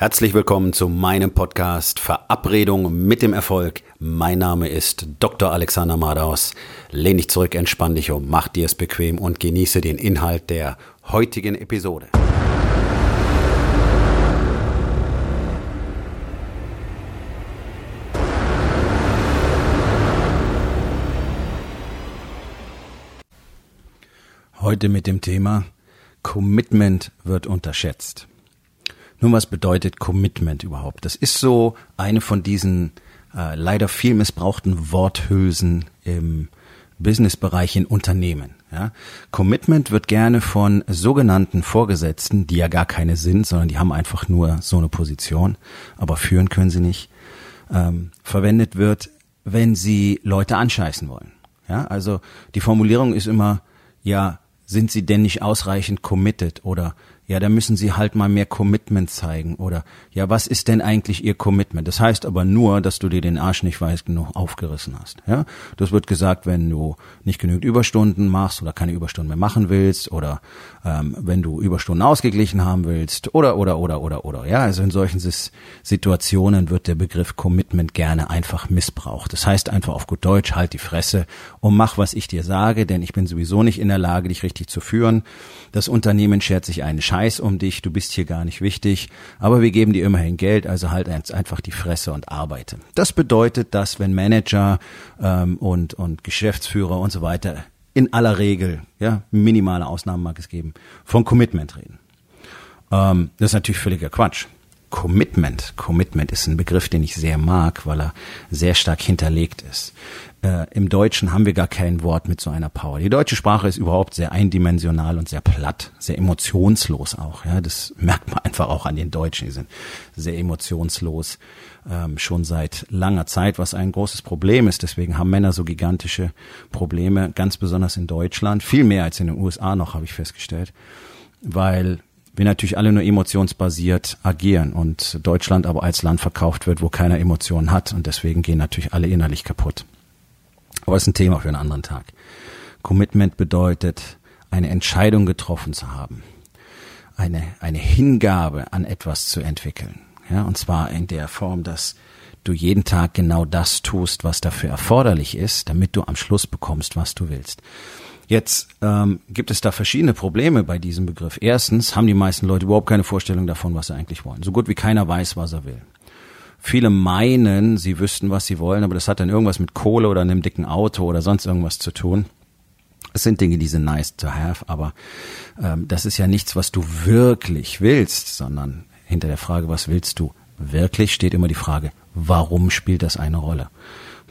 Herzlich willkommen zu meinem Podcast Verabredung mit dem Erfolg. Mein Name ist Dr. Alexander Madaus. Lehn dich zurück, entspann dich um, mach dir es bequem und genieße den Inhalt der heutigen Episode. Heute mit dem Thema Commitment wird unterschätzt. Nun, was bedeutet Commitment überhaupt? Das ist so eine von diesen äh, leider viel missbrauchten Worthülsen im Businessbereich in Unternehmen. Ja? Commitment wird gerne von sogenannten Vorgesetzten, die ja gar keine sind, sondern die haben einfach nur so eine Position, aber führen können sie nicht, ähm, verwendet wird, wenn sie Leute anscheißen wollen. Ja? Also die Formulierung ist immer, ja, sind sie denn nicht ausreichend committed oder ja, da müssen sie halt mal mehr Commitment zeigen oder ja, was ist denn eigentlich ihr Commitment? Das heißt aber nur, dass du dir den Arsch nicht weiß genug aufgerissen hast. Ja, das wird gesagt, wenn du nicht genügend Überstunden machst oder keine Überstunden mehr machen willst oder ähm, wenn du Überstunden ausgeglichen haben willst oder oder oder oder oder. Ja, also in solchen Situationen wird der Begriff Commitment gerne einfach missbraucht. Das heißt einfach auf gut Deutsch, halt die Fresse und mach, was ich dir sage, denn ich bin sowieso nicht in der Lage, dich richtig zu führen. Das Unternehmen schert sich einen Scheiß um dich, du bist hier gar nicht wichtig, aber wir geben dir immerhin Geld, also halt einfach die Fresse und arbeite. Das bedeutet, dass wenn Manager ähm, und, und Geschäftsführer und so weiter in aller Regel, ja, minimale Ausnahmen mag es geben, von Commitment reden. Ähm, das ist natürlich völliger Quatsch. Commitment. Commitment ist ein Begriff, den ich sehr mag, weil er sehr stark hinterlegt ist äh, im Deutschen haben wir gar kein Wort mit so einer Power. Die deutsche Sprache ist überhaupt sehr eindimensional und sehr platt, sehr emotionslos auch. Ja, das merkt man einfach auch an den Deutschen. Die sind sehr emotionslos ähm, schon seit langer Zeit, was ein großes Problem ist. Deswegen haben Männer so gigantische Probleme, ganz besonders in Deutschland, viel mehr als in den USA noch, habe ich festgestellt, weil wir natürlich alle nur emotionsbasiert agieren und Deutschland aber als Land verkauft wird, wo keiner Emotionen hat und deswegen gehen natürlich alle innerlich kaputt. Aber es ist ein Thema für einen anderen Tag. Commitment bedeutet, eine Entscheidung getroffen zu haben, eine, eine Hingabe an etwas zu entwickeln. Ja, und zwar in der Form, dass du jeden Tag genau das tust, was dafür erforderlich ist, damit du am Schluss bekommst, was du willst. Jetzt ähm, gibt es da verschiedene Probleme bei diesem Begriff. Erstens haben die meisten Leute überhaupt keine Vorstellung davon, was sie eigentlich wollen. So gut wie keiner weiß, was er will. Viele meinen, sie wüssten, was sie wollen, aber das hat dann irgendwas mit Kohle oder einem dicken Auto oder sonst irgendwas zu tun. Es sind Dinge, die sind nice to have, aber ähm, das ist ja nichts, was du wirklich willst, sondern hinter der Frage, was willst du wirklich, steht immer die Frage, warum spielt das eine Rolle?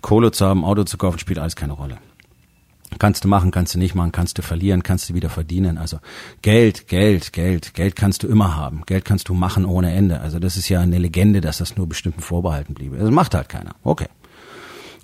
Kohle zu haben, Auto zu kaufen, spielt alles keine Rolle. Kannst du machen, kannst du nicht machen, kannst du verlieren, kannst du wieder verdienen. Also Geld, Geld, Geld, Geld kannst du immer haben. Geld kannst du machen ohne Ende. Also das ist ja eine Legende, dass das nur bestimmten vorbehalten bliebe. Das macht halt keiner. Okay.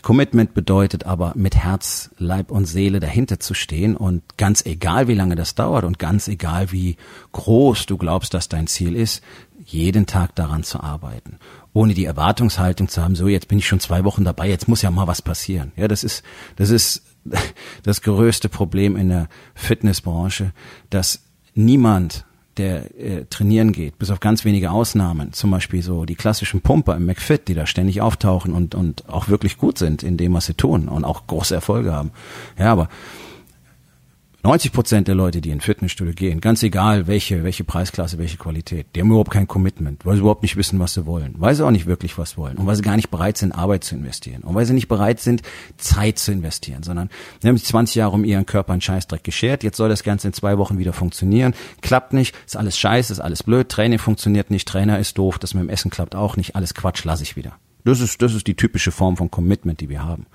Commitment bedeutet aber, mit Herz, Leib und Seele dahinter zu stehen und ganz egal, wie lange das dauert und ganz egal, wie groß du glaubst, dass dein Ziel ist, jeden Tag daran zu arbeiten. Ohne die Erwartungshaltung zu haben, so jetzt bin ich schon zwei Wochen dabei, jetzt muss ja mal was passieren. Ja, das ist, das ist das größte Problem in der Fitnessbranche, dass niemand der äh, trainieren geht, bis auf ganz wenige Ausnahmen, zum Beispiel so die klassischen Pumper im McFit, die da ständig auftauchen und, und auch wirklich gut sind in dem, was sie tun und auch große Erfolge haben. Ja, aber 90 Prozent der Leute, die in Fitnessstudio gehen, ganz egal welche, welche Preisklasse, welche Qualität, die haben überhaupt kein Commitment, weil sie überhaupt nicht wissen, was sie wollen, weil sie auch nicht wirklich was wollen und weil sie gar nicht bereit sind, Arbeit zu investieren und weil sie nicht bereit sind, Zeit zu investieren, sondern sie haben sich 20 Jahre um ihren Körper einen Scheißdreck geschert, jetzt soll das Ganze in zwei Wochen wieder funktionieren, klappt nicht, ist alles scheiße, ist alles blöd, Training funktioniert nicht, Trainer ist doof, das mit dem Essen klappt auch nicht, alles Quatsch, lasse ich wieder. Das ist, das ist die typische Form von Commitment, die wir haben.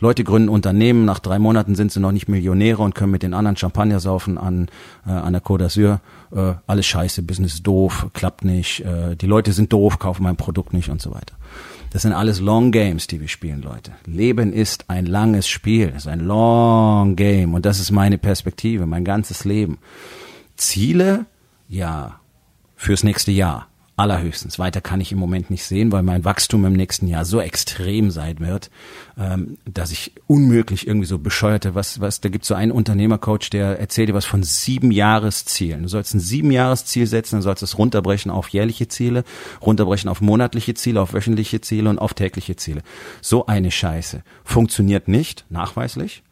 Leute gründen Unternehmen, nach drei Monaten sind sie noch nicht Millionäre und können mit den anderen Champagner saufen an, äh, an der Côte d'Azur. Äh, alles scheiße, Business ist doof, klappt nicht, äh, die Leute sind doof, kaufen mein Produkt nicht und so weiter. Das sind alles Long Games, die wir spielen, Leute. Leben ist ein langes Spiel, ist ein Long Game und das ist meine Perspektive, mein ganzes Leben. Ziele, ja, fürs nächste Jahr Allerhöchstens. Weiter kann ich im Moment nicht sehen, weil mein Wachstum im nächsten Jahr so extrem sein wird, ähm, dass ich unmöglich irgendwie so bescheuerte, was, was, da gibt so einen Unternehmercoach, der erzählt dir was von sieben Jahreszielen. Du sollst ein sieben Jahresziel setzen, dann sollst du es runterbrechen auf jährliche Ziele, runterbrechen auf monatliche Ziele, auf wöchentliche Ziele und auf tägliche Ziele. So eine Scheiße. Funktioniert nicht, nachweislich.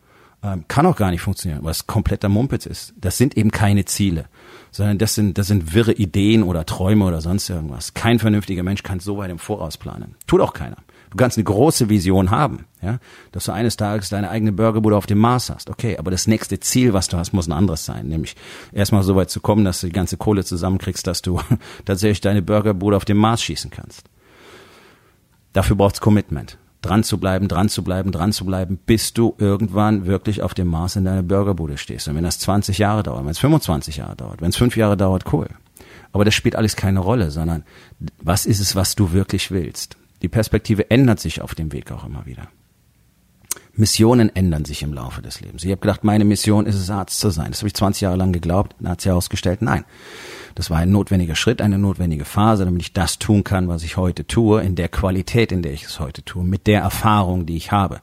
Ähm, kann auch gar nicht funktionieren, es kompletter Mumpitz ist. Das sind eben keine Ziele sondern das sind, das sind wirre Ideen oder Träume oder sonst irgendwas. Kein vernünftiger Mensch kann so weit im Voraus planen. Tut auch keiner. Du kannst eine große Vision haben, ja, dass du eines Tages deine eigene Burgerbude auf dem Mars hast. Okay, aber das nächste Ziel, was du hast, muss ein anderes sein, nämlich erstmal so weit zu kommen, dass du die ganze Kohle zusammenkriegst, dass du tatsächlich deine Burgerbude auf dem Mars schießen kannst. Dafür braucht's Commitment dran zu bleiben, dran zu bleiben, dran zu bleiben, bis du irgendwann wirklich auf dem Mars in deiner Burgerbude stehst. Und wenn das 20 Jahre dauert, wenn es 25 Jahre dauert, wenn es fünf Jahre dauert, cool. Aber das spielt alles keine Rolle, sondern was ist es, was du wirklich willst? Die Perspektive ändert sich auf dem Weg auch immer wieder. Missionen ändern sich im Laufe des Lebens. Ich habe gedacht, meine Mission ist es, Arzt zu sein. Das habe ich 20 Jahre lang geglaubt. Dann hat sich herausgestellt, nein. Das war ein notwendiger Schritt, eine notwendige Phase, damit ich das tun kann, was ich heute tue, in der Qualität, in der ich es heute tue, mit der Erfahrung, die ich habe.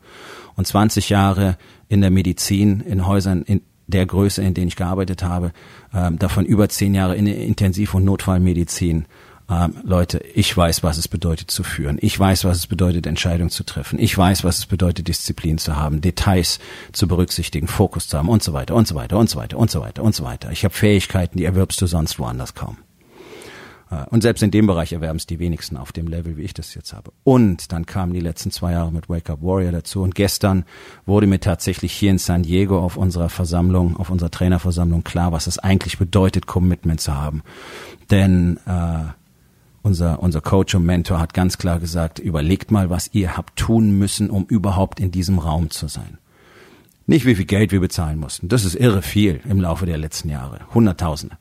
Und 20 Jahre in der Medizin, in Häusern, in der Größe, in denen ich gearbeitet habe, ähm, davon über zehn Jahre in Intensiv- und Notfallmedizin, ähm, Leute, ich weiß, was es bedeutet zu führen. Ich weiß, was es bedeutet, Entscheidungen zu treffen. Ich weiß, was es bedeutet, Disziplin zu haben, Details zu berücksichtigen, Fokus zu haben und so weiter und so weiter und so weiter und so weiter und so weiter. Ich habe Fähigkeiten, die erwirbst du sonst woanders kaum. Äh, und selbst in dem Bereich erwerben es die wenigsten auf dem Level, wie ich das jetzt habe. Und dann kamen die letzten zwei Jahre mit Wake Up Warrior dazu. Und gestern wurde mir tatsächlich hier in San Diego auf unserer Versammlung, auf unserer Trainerversammlung klar, was es eigentlich bedeutet, Commitment zu haben. Denn äh, unser, unser Coach und Mentor hat ganz klar gesagt, überlegt mal, was ihr habt tun müssen, um überhaupt in diesem Raum zu sein. Nicht wie viel Geld wir bezahlen mussten. Das ist irre viel im Laufe der letzten Jahre. Hunderttausende.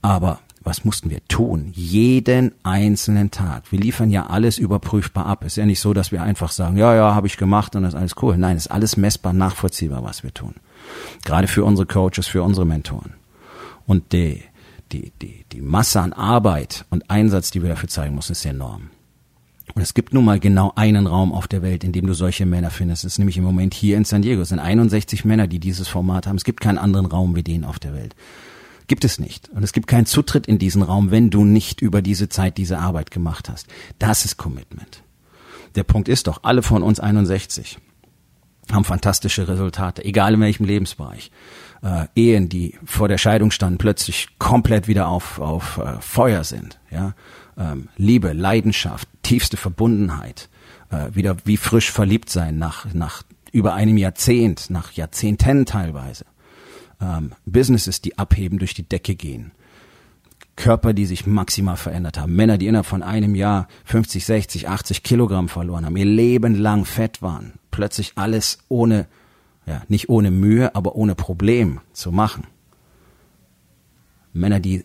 Aber was mussten wir tun? Jeden einzelnen Tag. Wir liefern ja alles überprüfbar ab. Ist ja nicht so, dass wir einfach sagen, ja, ja, habe ich gemacht und das ist alles cool. Nein, ist alles messbar, nachvollziehbar, was wir tun. Gerade für unsere Coaches, für unsere Mentoren. Und die, die, die, die Masse an Arbeit und Einsatz, die wir dafür zeigen müssen, ist enorm. Und es gibt nun mal genau einen Raum auf der Welt, in dem du solche Männer findest. Das ist nämlich im Moment hier in San Diego. Es sind 61 Männer, die dieses Format haben. Es gibt keinen anderen Raum wie den auf der Welt. Gibt es nicht. Und es gibt keinen Zutritt in diesen Raum, wenn du nicht über diese Zeit diese Arbeit gemacht hast. Das ist Commitment. Der Punkt ist doch, alle von uns 61 haben fantastische Resultate, egal in welchem Lebensbereich äh, Ehen, die vor der Scheidung standen, plötzlich komplett wieder auf, auf äh, Feuer sind. Ja? Ähm, Liebe, Leidenschaft, tiefste Verbundenheit, äh, wieder wie frisch verliebt sein nach, nach über einem Jahrzehnt, nach Jahrzehnten teilweise. Ähm, Businesses, die abheben, durch die Decke gehen. Körper, die sich maximal verändert haben. Männer, die innerhalb von einem Jahr 50, 60, 80 Kilogramm verloren haben, ihr Leben lang fett waren. Plötzlich alles ohne ja, nicht ohne Mühe, aber ohne Problem zu machen. Männer, die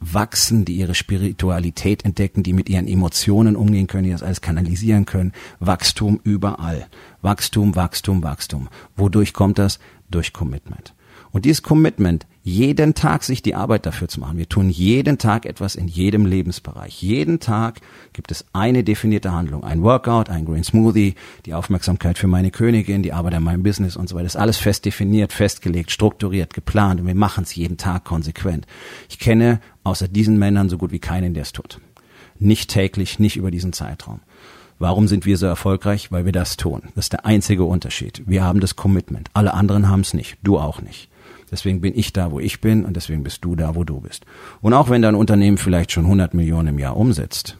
wachsen, die ihre Spiritualität entdecken, die mit ihren Emotionen umgehen können, die das alles kanalisieren können. Wachstum überall. Wachstum, Wachstum, Wachstum. Wodurch kommt das? Durch Commitment. Und dieses Commitment jeden Tag sich die Arbeit dafür zu machen. Wir tun jeden Tag etwas in jedem Lebensbereich. Jeden Tag gibt es eine definierte Handlung. Ein Workout, ein Green Smoothie, die Aufmerksamkeit für meine Königin, die Arbeit an meinem Business und so weiter. Das ist alles fest definiert, festgelegt, strukturiert, geplant und wir machen es jeden Tag konsequent. Ich kenne außer diesen Männern so gut wie keinen, der es tut. Nicht täglich, nicht über diesen Zeitraum. Warum sind wir so erfolgreich? Weil wir das tun. Das ist der einzige Unterschied. Wir haben das Commitment. Alle anderen haben es nicht. Du auch nicht. Deswegen bin ich da, wo ich bin und deswegen bist du da, wo du bist. Und auch wenn dein Unternehmen vielleicht schon 100 Millionen im Jahr umsetzt,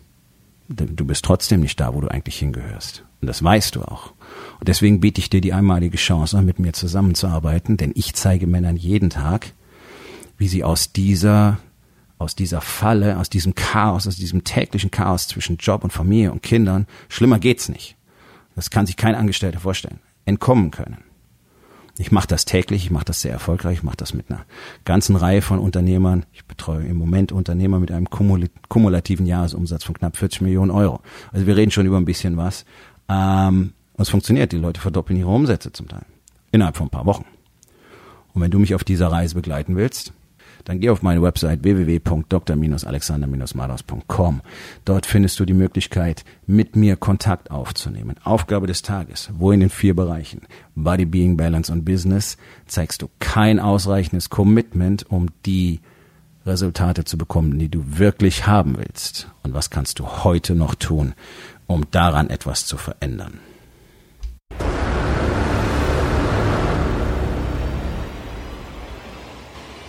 du bist trotzdem nicht da, wo du eigentlich hingehörst. Und das weißt du auch. Und deswegen biete ich dir die einmalige Chance an, mit mir zusammenzuarbeiten, denn ich zeige Männern jeden Tag, wie sie aus dieser aus dieser Falle, aus diesem Chaos, aus diesem täglichen Chaos zwischen Job und Familie und Kindern, schlimmer geht's nicht. Das kann sich kein Angestellter vorstellen, entkommen können. Ich mache das täglich, ich mache das sehr erfolgreich, ich mache das mit einer ganzen Reihe von Unternehmern. Ich betreue im Moment Unternehmer mit einem kumulativen Jahresumsatz von knapp 40 Millionen Euro. Also wir reden schon über ein bisschen was. Ähm, und es funktioniert, die Leute verdoppeln ihre Umsätze zum Teil. Innerhalb von ein paar Wochen. Und wenn du mich auf dieser Reise begleiten willst, dann geh auf meine Website www.dr-alexander-madaus.com. Dort findest du die Möglichkeit, mit mir Kontakt aufzunehmen. Aufgabe des Tages, wo in den vier Bereichen Body, Being, Balance und Business zeigst du kein ausreichendes Commitment, um die Resultate zu bekommen, die du wirklich haben willst. Und was kannst du heute noch tun, um daran etwas zu verändern?